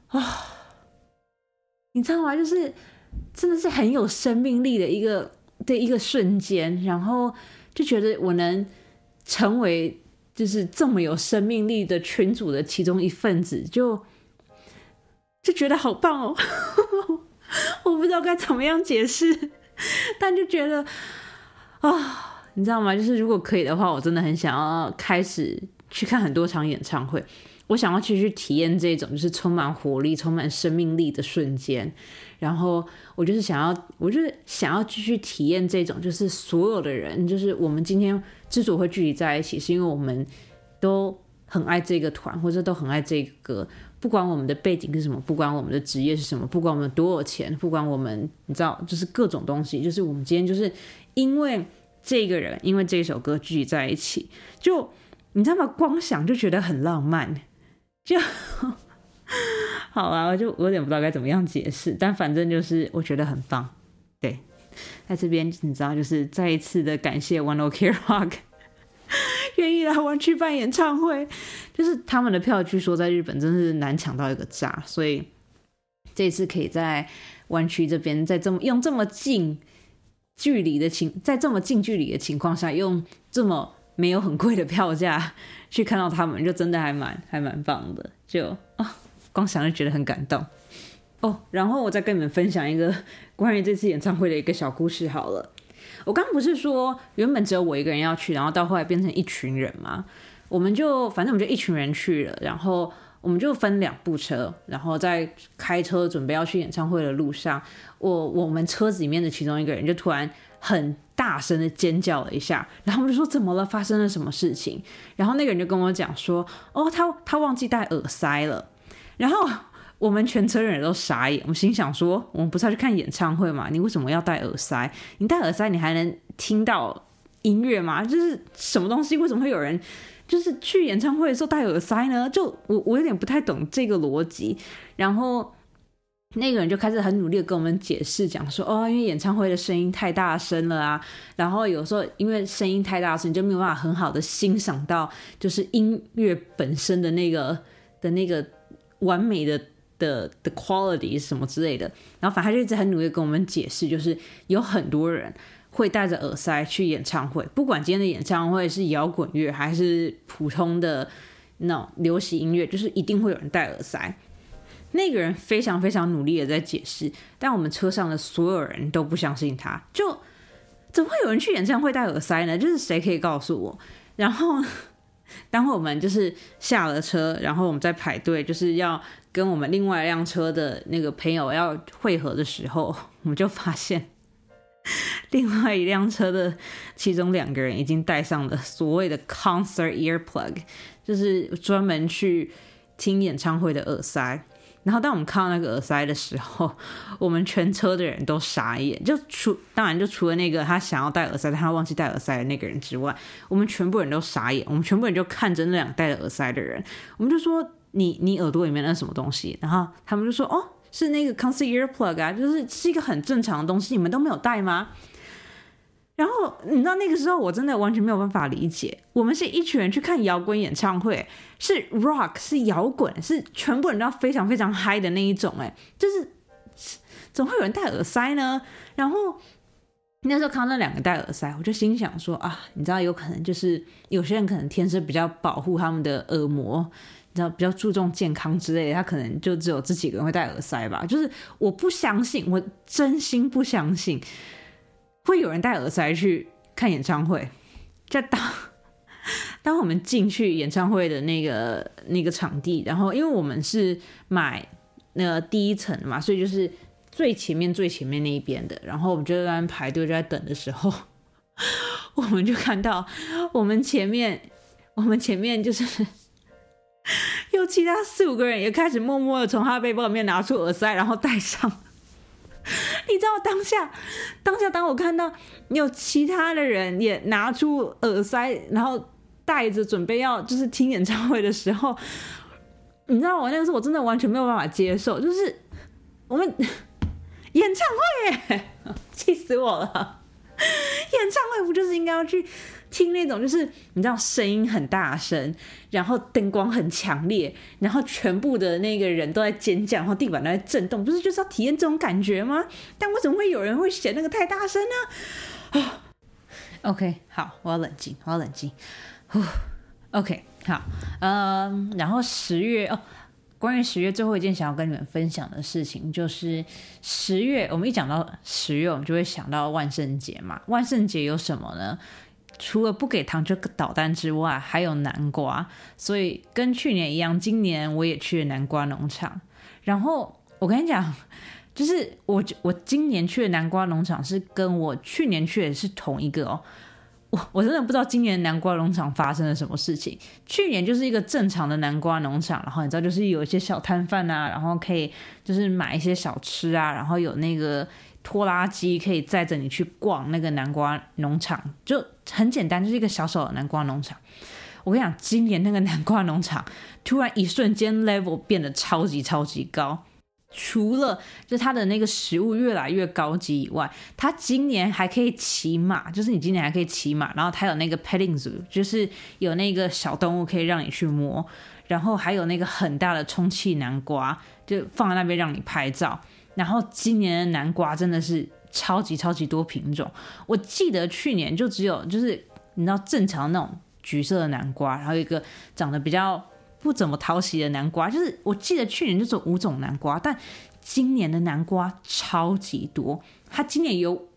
啊，你知道吗？就是真的是很有生命力的一个的一个瞬间，然后就觉得我能成为就是这么有生命力的群组的其中一份子，就就觉得好棒哦！我不知道该怎么样解释，但就觉得啊，你知道吗？就是如果可以的话，我真的很想要开始去看很多场演唱会。我想要去去体验这种就是充满活力、充满生命力的瞬间。然后我就是想要，我就是想要继续体验这种，就是所有的人，就是我们今天之所以会聚集在一起，是因为我们都很爱这个团，或者都很爱这个歌。不管我们的背景是什么，不管我们的职业是什么，不管我们多少钱，不管我们你知道，就是各种东西，就是我们今天就是因为这个人，因为这首歌聚集在一起，就你知道吗？光想就觉得很浪漫，就。好啊，我就我有点不知道该怎么样解释，但反正就是我觉得很棒。对，在这边你知道，就是再一次的感谢 One Ok Rock 愿意来湾区办演唱会，就是他们的票据说在日本真是难抢到一个炸，所以这次可以在湾区这边，在这么用这么近距离的情，在这么近距离的情况下，用这么没有很贵的票价去看到他们，就真的还蛮还蛮棒的，就啊。光想就觉得很感动哦，然后我再跟你们分享一个关于这次演唱会的一个小故事好了。我刚不是说原本只有我一个人要去，然后到后来变成一群人嘛？我们就反正我们就一群人去了，然后我们就分两部车，然后在开车准备要去演唱会的路上，我我们车子里面的其中一个人就突然很大声的尖叫了一下，然后我们就说怎么了？发生了什么事情？然后那个人就跟我讲说，哦，他他忘记戴耳塞了。然后我们全车人都傻眼，我们心想说：我们不是要去看演唱会吗？你为什么要戴耳塞？你戴耳塞，你还能听到音乐吗？就是什么东西？为什么会有人就是去演唱会的时候戴耳塞呢？就我我有点不太懂这个逻辑。然后那个人就开始很努力的跟我们解释，讲说：哦，因为演唱会的声音太大声了啊。然后有时候因为声音太大声，你就没有办法很好的欣赏到就是音乐本身的那个的那个。完美的的的 quality 什么之类的，然后反正他就一直很努力跟我们解释，就是有很多人会戴着耳塞去演唱会，不管今天的演唱会是摇滚乐还是普通的那流行音乐，就是一定会有人戴耳塞。那个人非常非常努力的在解释，但我们车上的所有人都不相信他，就怎么会有人去演唱会戴耳塞呢？就是谁可以告诉我？然后。当我们就是下了车，然后我们在排队，就是要跟我们另外一辆车的那个朋友要汇合的时候，我们就发现 另外一辆车的其中两个人已经戴上了所谓的 concert earplug，就是专门去听演唱会的耳塞。然后当我们看到那个耳塞的时候，我们全车的人都傻眼，就除当然就除了那个他想要戴耳塞但他忘记戴耳塞的那个人之外，我们全部人都傻眼。我们全部人就看着那两戴着耳塞的人，我们就说：“你你耳朵里面那什么东西？”然后他们就说：“哦，是那个 concert earplug 啊，就是是一个很正常的东西，你们都没有带吗？”然后你知道那个时候我真的完全没有办法理解，我们是一群人去看摇滚演唱会，是 rock 是摇滚，是全部人都要非常非常嗨的那一种，哎，就是怎么会有人戴耳塞呢？然后那时候看到那两个戴耳塞，我就心想说啊，你知道有可能就是有些人可能天生比较保护他们的耳膜，你知道比较注重健康之类的，他可能就只有这几个人会戴耳塞吧。就是我不相信，我真心不相信。会有人戴耳塞去看演唱会，就当当我们进去演唱会的那个那个场地，然后因为我们是买那个第一层的嘛，所以就是最前面最前面那一边的，然后我们就在排队就在等的时候，我们就看到我们前面我们前面就是 有其他四五个人也开始默默的从他背包里面拿出耳塞，然后戴上。你知道当下，当下当我看到有其他的人也拿出耳塞，然后戴着准备要就是听演唱会的时候，你知道我那个时候我真的完全没有办法接受，就是我们演唱会，气死我了！演唱会不就是应该要去？听那种就是你知道声音很大声，然后灯光很强烈，然后全部的那个人都在尖叫，然后地板都在震动，不是就是要体验这种感觉吗？但为什么会有人会嫌那个太大声呢？啊，OK，好，我要冷静，我要冷静。OK，好，嗯，然后十月哦，关于十月最后一件想要跟你们分享的事情，就是十月，我们一讲到十月，我们就会想到万圣节嘛。万圣节有什么呢？除了不给糖就捣蛋之外，还有南瓜。所以跟去年一样，今年我也去了南瓜农场。然后我跟你讲，就是我我今年去的南瓜农场是跟我去年去的是同一个哦。我我真的不知道今年南瓜农场发生了什么事情。去年就是一个正常的南瓜农场，然后你知道就是有一些小摊贩啊，然后可以就是买一些小吃啊，然后有那个拖拉机可以载着你去逛那个南瓜农场，就很简单，就是一个小小的南瓜农场。我跟你讲，今年那个南瓜农场突然一瞬间 level 变得超级超级高。除了就它的那个食物越来越高级以外，它今年还可以骑马，就是你今年还可以骑马，然后它有那个 petting zoo，就是有那个小动物可以让你去摸，然后还有那个很大的充气南瓜，就放在那边让你拍照。然后今年的南瓜真的是超级超级多品种，我记得去年就只有就是你知道正常那种橘色的南瓜，然后一个长得比较。不怎么讨喜的南瓜，就是我记得去年就只有五种南瓜，但今年的南瓜超级多。它今年有，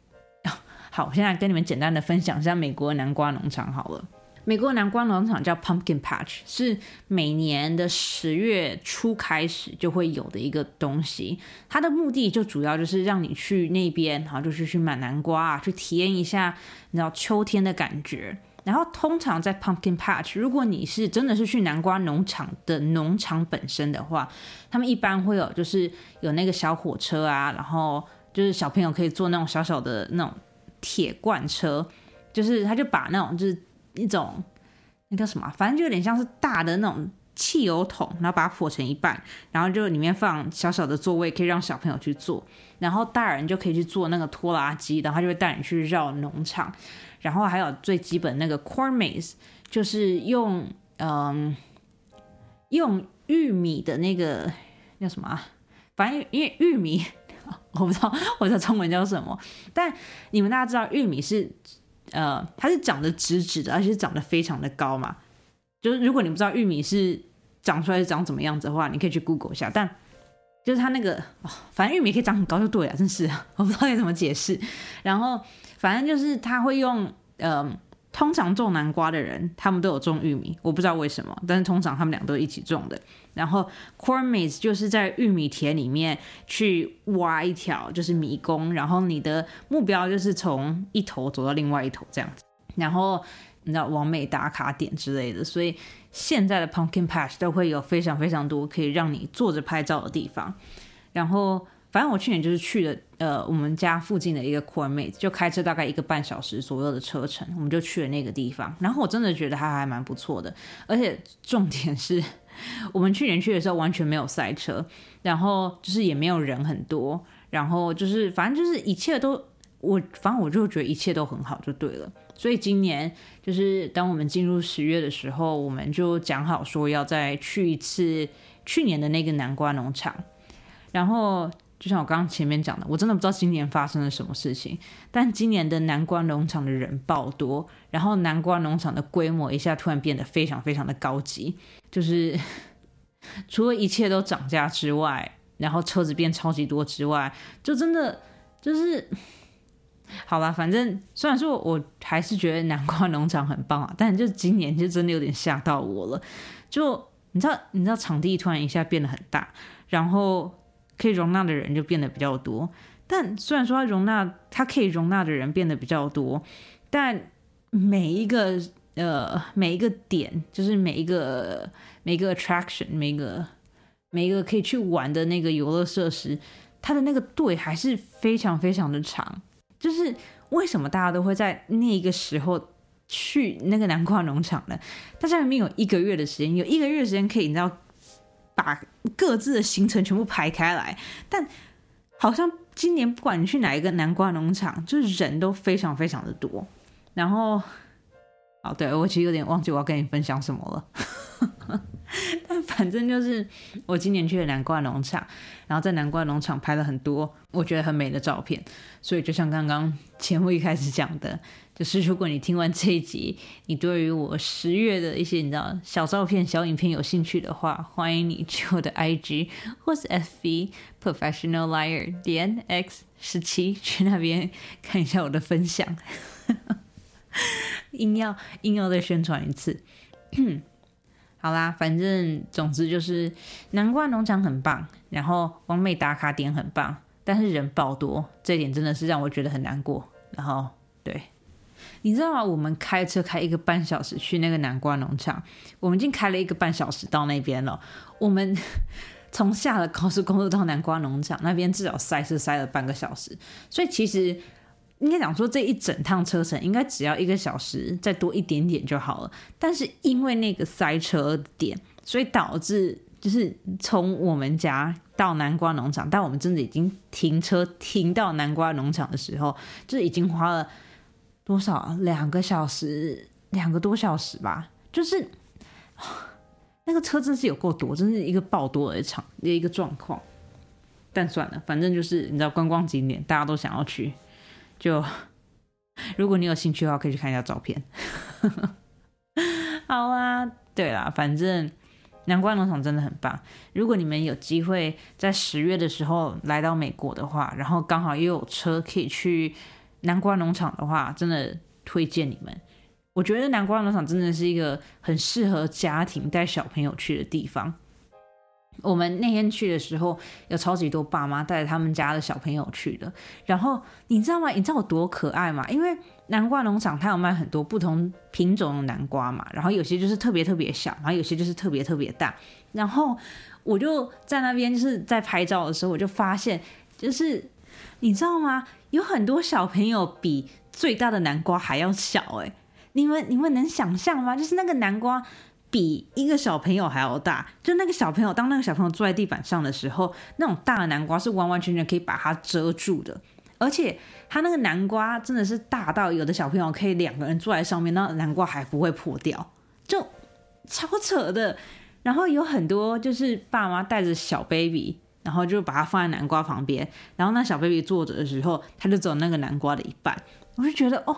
好，我现在跟你们简单的分享一下美国的南瓜农场好了。美国南瓜农场叫 Pumpkin Patch，是每年的十月初开始就会有的一个东西。它的目的就主要就是让你去那边，然后就是去买南瓜啊，去体验一下你知道秋天的感觉。然后通常在 Pumpkin Patch，如果你是真的是去南瓜农场的农场本身的话，他们一般会有就是有那个小火车啊，然后就是小朋友可以坐那种小小的那种铁罐车，就是他就把那种就是一种那叫什么，反正就有点像是大的那种汽油桶，然后把它破成一半，然后就里面放小小的座位，可以让小朋友去坐，然后大人就可以去坐那个拖拉机，然后他就会带你去绕农场。然后还有最基本那个 corn maze，就是用嗯用玉米的那个叫什么？反正因为玉米 我不知道我的中文叫什么，但你们大家知道玉米是呃它是长得直直的，而且是长得非常的高嘛。就是如果你不知道玉米是长出来是长怎么样子的话，你可以去 Google 一下。但就是它那个反正玉米可以长很高就对了，真是我不知道该怎么解释。然后。反正就是它会用，呃，通常种南瓜的人，他们都有种玉米，我不知道为什么，但是通常他们俩都一起种的。然后 corn maze 就是在玉米田里面去挖一条就是迷宫，然后你的目标就是从一头走到另外一头这样子，然后你知道完美打卡点之类的，所以现在的 pumpkin patch 都会有非常非常多可以让你坐着拍照的地方，然后。反正我去年就是去了，呃，我们家附近的一个 Core Mate，就开车大概一个半小时左右的车程，我们就去了那个地方。然后我真的觉得它还蛮不错的，而且重点是 我们去年去的时候完全没有赛车，然后就是也没有人很多，然后就是反正就是一切都我反正我就觉得一切都很好就对了。所以今年就是当我们进入十月的时候，我们就讲好说要再去一次去年的那个南瓜农场，然后。就像我刚刚前面讲的，我真的不知道今年发生了什么事情。但今年的南瓜农场的人爆多，然后南瓜农场的规模一下突然变得非常非常的高级。就是 除了一切都涨价之外，然后车子变超级多之外，就真的就是 好吧。反正虽然说我还是觉得南瓜农场很棒啊，但就今年就真的有点吓到我了。就你知道，你知道场地突然一下变得很大，然后。可以容纳的人就变得比较多，但虽然说它容纳它可以容纳的人变得比较多，但每一个呃每一个点，就是每一个每一个 attraction，每一个每一个可以去玩的那个游乐设施，它的那个队还是非常非常的长。就是为什么大家都会在那个时候去那个南瓜农场呢？大家明明有一个月的时间，有一个月时间可以，你知道。把各自的行程全部排开来，但好像今年不管你去哪一个南瓜农场，就是人都非常非常的多。然后，哦，对我其实有点忘记我要跟你分享什么了。但反正就是我今年去了南瓜农场，然后在南瓜农场拍了很多我觉得很美的照片。所以就像刚刚节目一开始讲的，就是如果你听完这一集，你对于我十月的一些你知道小照片、小影片有兴趣的话，欢迎你去我的 IG 或是 FB Professional Liar 点 X 十七去那边看一下我的分享。硬要硬要再宣传一次。好啦，反正总之就是南瓜农场很棒，然后完美打卡点很棒，但是人爆多，这点真的是让我觉得很难过。然后，对，你知道吗？我们开车开一个半小时去那个南瓜农场，我们已经开了一个半小时到那边了。我们 从下了高速公路到南瓜农场那边，至少塞是塞了半个小时，所以其实。应该讲说这一整趟车程应该只要一个小时再多一点点就好了，但是因为那个塞车点，所以导致就是从我们家到南瓜农场，但我们真的已经停车停到南瓜农场的时候，就是已经花了多少两个小时，两个多小时吧，就是 那个车真是有够多，真是一个爆多的场的一个状况。但算了，反正就是你知道观光景点，大家都想要去。就 如果你有兴趣的话，可以去看一下照片。好啦，对啦，反正南瓜农场真的很棒。如果你们有机会在十月的时候来到美国的话，然后刚好又有车可以去南瓜农场的话，真的推荐你们。我觉得南瓜农场真的是一个很适合家庭带小朋友去的地方。我们那天去的时候，有超级多爸妈带着他们家的小朋友去的。然后你知道吗？你知道有多可爱吗？因为南瓜农场它有卖很多不同品种的南瓜嘛，然后有些就是特别特别小，然后有些就是特别特别大。然后我就在那边就是在拍照的时候，我就发现，就是你知道吗？有很多小朋友比最大的南瓜还要小哎！你们你们能想象吗？就是那个南瓜。比一个小朋友还要大，就那个小朋友，当那个小朋友坐在地板上的时候，那种大的南瓜是完完全全可以把它遮住的，而且它那个南瓜真的是大到有的小朋友可以两个人坐在上面，那南瓜还不会破掉，就超扯的。然后有很多就是爸妈带着小 baby，然后就把它放在南瓜旁边，然后那小 baby 坐着的时候，他就走那个南瓜的一半，我就觉得哦。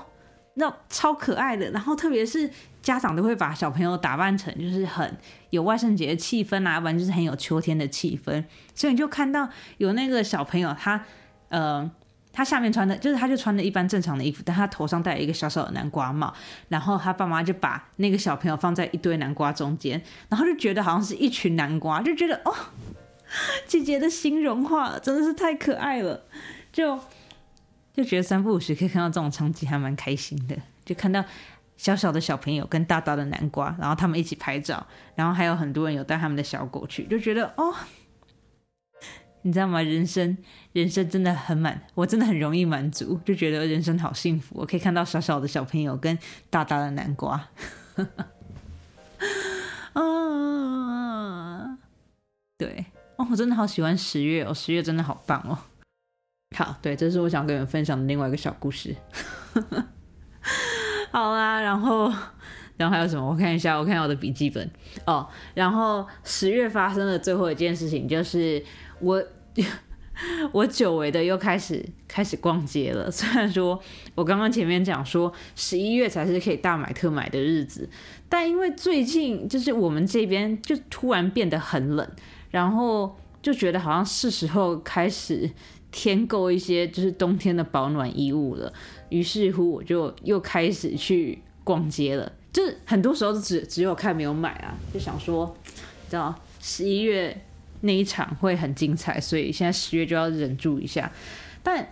那超可爱的，然后特别是家长都会把小朋友打扮成就是很有万圣节的气氛啊，不然就是很有秋天的气氛。所以你就看到有那个小朋友，他呃，他下面穿的就是他就穿的一般正常的衣服，但他头上戴一个小小的南瓜帽，然后他爸妈就把那个小朋友放在一堆南瓜中间，然后就觉得好像是一群南瓜，就觉得哦，姐姐的心融化了，真的是太可爱了，就。就觉得三不五时可以看到这种场景，还蛮开心的。就看到小小的小朋友跟大大的南瓜，然后他们一起拍照，然后还有很多人有带他们的小狗去，就觉得哦，你知道吗？人生人生真的很满，我真的很容易满足，就觉得人生好幸福。我可以看到小小的小朋友跟大大的南瓜，啊，对哦，我真的好喜欢十月哦，十月真的好棒哦。好，对，这是我想跟你们分享的另外一个小故事。好啦，然后，然后还有什么？我看一下，我看下我的笔记本哦。然后十月发生的最后一件事情就是我，我久违的又开始开始逛街了。虽然说我刚刚前面讲说十一月才是可以大买特买的日子，但因为最近就是我们这边就突然变得很冷，然后就觉得好像是时候开始。添购一些就是冬天的保暖衣物了，于是乎我就又开始去逛街了。就是很多时候只只有看没有买啊，就想说，你知道十一月那一场会很精彩，所以现在十月就要忍住一下。但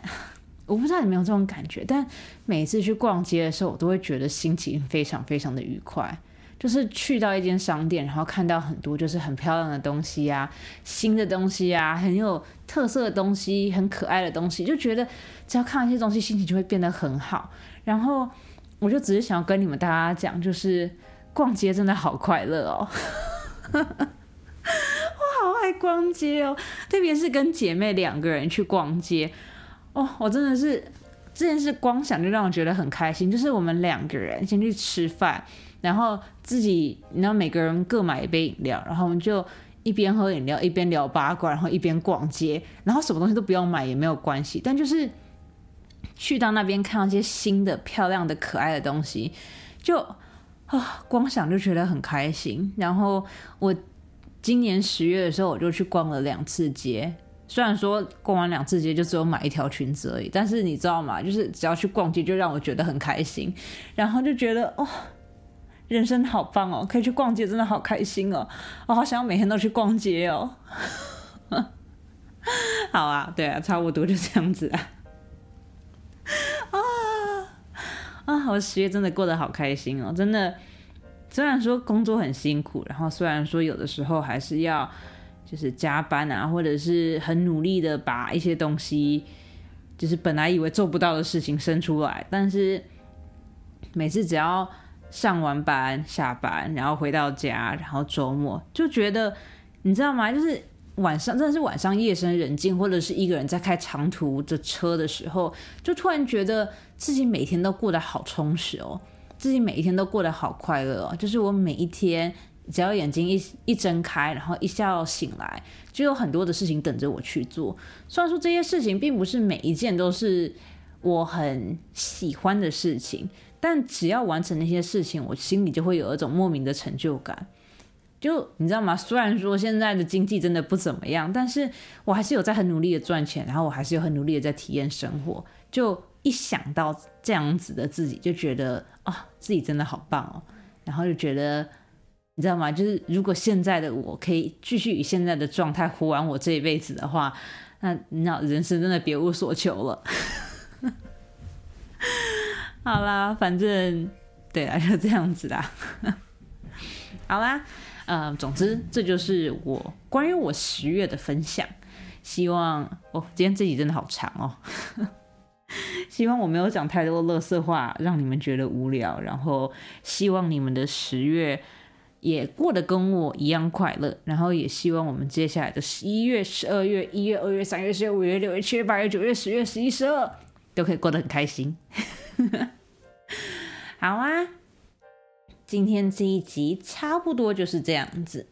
我不知道你有没有这种感觉，但每次去逛街的时候，我都会觉得心情非常非常的愉快。就是去到一间商店，然后看到很多就是很漂亮的东西呀，新的东西啊，很有特色的东西，很可爱的东西，就觉得只要看到这些东西，心情就会变得很好。然后我就只是想要跟你们大家讲，就是逛街真的好快乐哦，我好爱逛街哦，特别是跟姐妹两个人去逛街哦，我真的是这件事光想就让我觉得很开心。就是我们两个人先去吃饭，然后自己，然后每个人各买一杯饮料，然后我们就一边喝饮料一边聊八卦，然后一边逛街，然后什么东西都不用买也没有关系，但就是去到那边看到一些新的、漂亮的、可爱的东西，就啊，光想就觉得很开心。然后我今年十月的时候，我就去逛了两次街。虽然说逛完两次街就只有买一条裙子而已，但是你知道吗？就是只要去逛街，就让我觉得很开心，然后就觉得哦，人生好棒哦，可以去逛街，真的好开心哦，我好想要每天都去逛街哦。好啊，对啊，差不多就这样子啊。啊 啊，我十月真的过得好开心哦，真的。虽然说工作很辛苦，然后虽然说有的时候还是要。就是加班啊，或者是很努力的把一些东西，就是本来以为做不到的事情生出来。但是每次只要上完班、下班，然后回到家，然后周末就觉得，你知道吗？就是晚上真的是晚上夜深人静，或者是一个人在开长途的车的时候，就突然觉得自己每天都过得好充实哦，自己每一天都过得好快乐哦。就是我每一天。只要眼睛一一睁开，然后一觉醒来，就有很多的事情等着我去做。虽然说这些事情并不是每一件都是我很喜欢的事情，但只要完成那些事情，我心里就会有一种莫名的成就感。就你知道吗？虽然说现在的经济真的不怎么样，但是我还是有在很努力的赚钱，然后我还是有很努力的在体验生活。就一想到这样子的自己，就觉得啊，自己真的好棒哦，然后就觉得。你知道吗？就是如果现在的我可以继续以现在的状态活完我这一辈子的话，那那人生真的别无所求了。好啦，反正对啊，就这样子啦。好啦，嗯，总之这就是我关于我十月的分享。希望哦，今天这集真的好长哦。希望我没有讲太多乐色话，让你们觉得无聊。然后希望你们的十月。也过得跟我一样快乐，然后也希望我们接下来的十一月、十二月、一月、二月、三月、四月、五月、六月、七月、八月、九月、十月、十一、十二都可以过得很开心。好啊，今天这一集差不多就是这样子。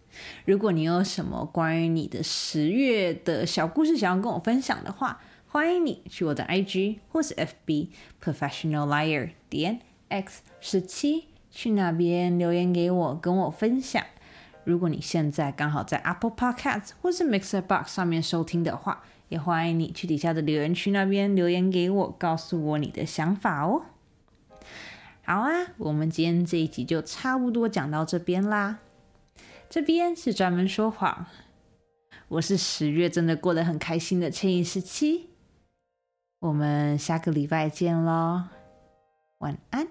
如果你有什么关于你的十月的小故事想要跟我分享的话，欢迎你去我的 IG 或是 FB Professional Liar 点 X 十七。去那边留言给我，跟我分享。如果你现在刚好在 Apple Podcast 或是 Mixer Box 上面收听的话，也欢迎你去底下的留言区那边留言给我告诉我你的想法哦。好啊我们今天这一集就差不多讲到这边啦。这边是专门说谎。我是十月真的过得很开心的庆应时期我们下个礼拜见喽晚安。